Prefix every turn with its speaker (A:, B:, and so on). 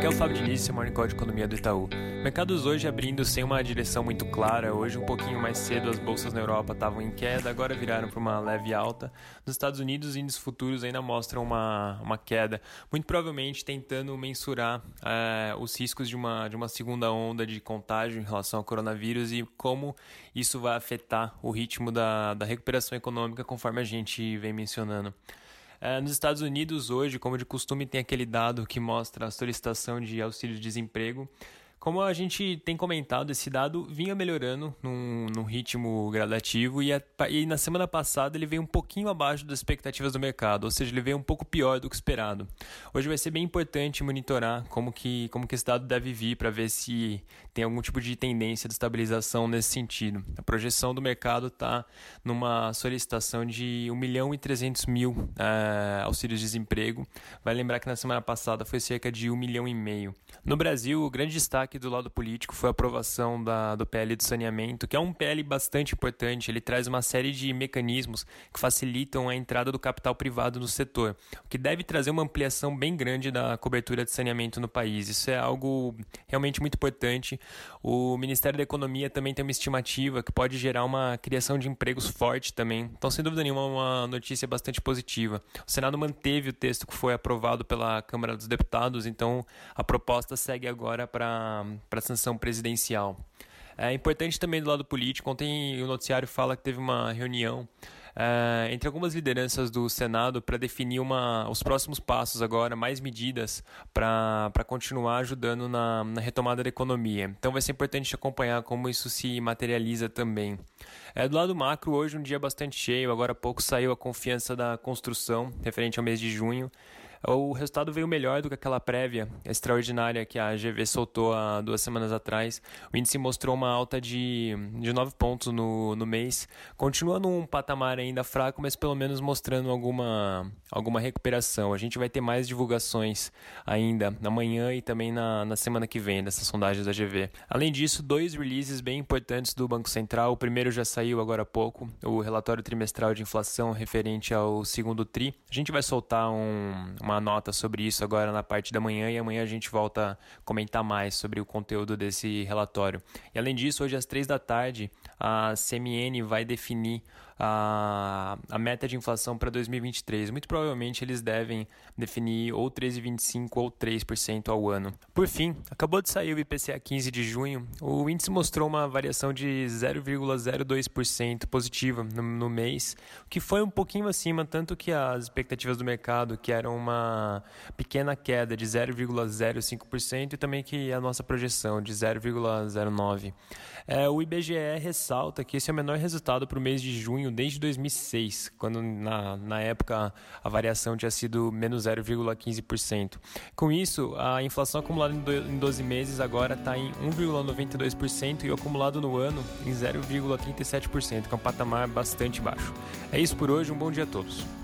A: Aqui é o Fábio Diniz, seu Morning Call de Economia do Itaú. Mercados hoje abrindo sem uma direção muito clara. Hoje, um pouquinho mais cedo, as bolsas na Europa estavam em queda, agora viraram para uma leve alta. Nos Estados Unidos, os índices futuros ainda mostram uma, uma queda, muito provavelmente tentando mensurar é, os riscos de uma, de uma segunda onda de contágio em relação ao coronavírus e como isso vai afetar o ritmo da, da recuperação econômica, conforme a gente vem mencionando. É, nos Estados Unidos, hoje, como de costume, tem aquele dado que mostra a solicitação de auxílio-desemprego. Como a gente tem comentado, esse dado vinha melhorando num, num ritmo gradativo e, a, e, na semana passada ele veio um pouquinho abaixo das expectativas do mercado, ou seja, ele veio um pouco pior do que esperado. Hoje vai ser bem importante monitorar como que, como que esse dado deve vir para ver se tem algum tipo de tendência de estabilização nesse sentido. A projeção do mercado está numa solicitação de 1 milhão e 300 mil é, auxílios de desemprego. Vai lembrar que na semana passada foi cerca de 1 milhão e meio. No Brasil, o grande destaque destaque do lado político foi a aprovação da, do PL do saneamento, que é um PL bastante importante. Ele traz uma série de mecanismos que facilitam a entrada do capital privado no setor, o que deve trazer uma ampliação bem grande da cobertura de saneamento no país. Isso é algo realmente muito importante. O Ministério da Economia também tem uma estimativa que pode gerar uma criação de empregos forte também. Então, sem dúvida nenhuma, uma notícia bastante positiva. O Senado manteve o texto que foi aprovado pela Câmara dos Deputados, então a proposta segue agora para para a sanção presidencial. É importante também do lado político, ontem o noticiário fala que teve uma reunião é, entre algumas lideranças do Senado para definir uma, os próximos passos agora, mais medidas para continuar ajudando na, na, retomada da economia. Então vai ser importante acompanhar como isso se materializa também. É, do lado macro, hoje um dia bastante cheio, agora há pouco saiu a confiança da construção, referente ao mês de junho. O resultado veio melhor do que aquela prévia extraordinária que a GV soltou há duas semanas atrás. O índice mostrou uma alta de, de 9 pontos no, no mês. Continua num patamar ainda fraco, mas pelo menos mostrando alguma, alguma recuperação. A gente vai ter mais divulgações ainda amanhã e também na, na semana que vem dessas sondagens da GV. Além disso, dois releases bem importantes do Banco Central. O primeiro já saiu agora há pouco, o relatório trimestral de inflação referente ao segundo TRI. A gente vai soltar um, uma uma nota sobre isso agora na parte da manhã e amanhã a gente volta a comentar mais sobre o conteúdo desse relatório. E além disso, hoje às três da tarde, a CMN vai definir a, a meta de inflação para 2023. Muito provavelmente eles devem definir ou 13,25% ou 3% ao ano. Por fim, acabou de sair o IPCA 15 de junho. O índice mostrou uma variação de 0,02% positiva no, no mês, o que foi um pouquinho acima, tanto que as expectativas do mercado, que eram uma pequena queda de 0,05%, e também que a nossa projeção de 0,09%. É, o IBGE ressalta que esse é o menor resultado para o mês de junho desde 2006, quando na, na época a variação tinha sido menos 0,15%. Com isso, a inflação acumulada em 12 meses agora está em 1,92% e o acumulado no ano em 0,37%, que é um patamar bastante baixo. É isso por hoje, um bom dia a todos.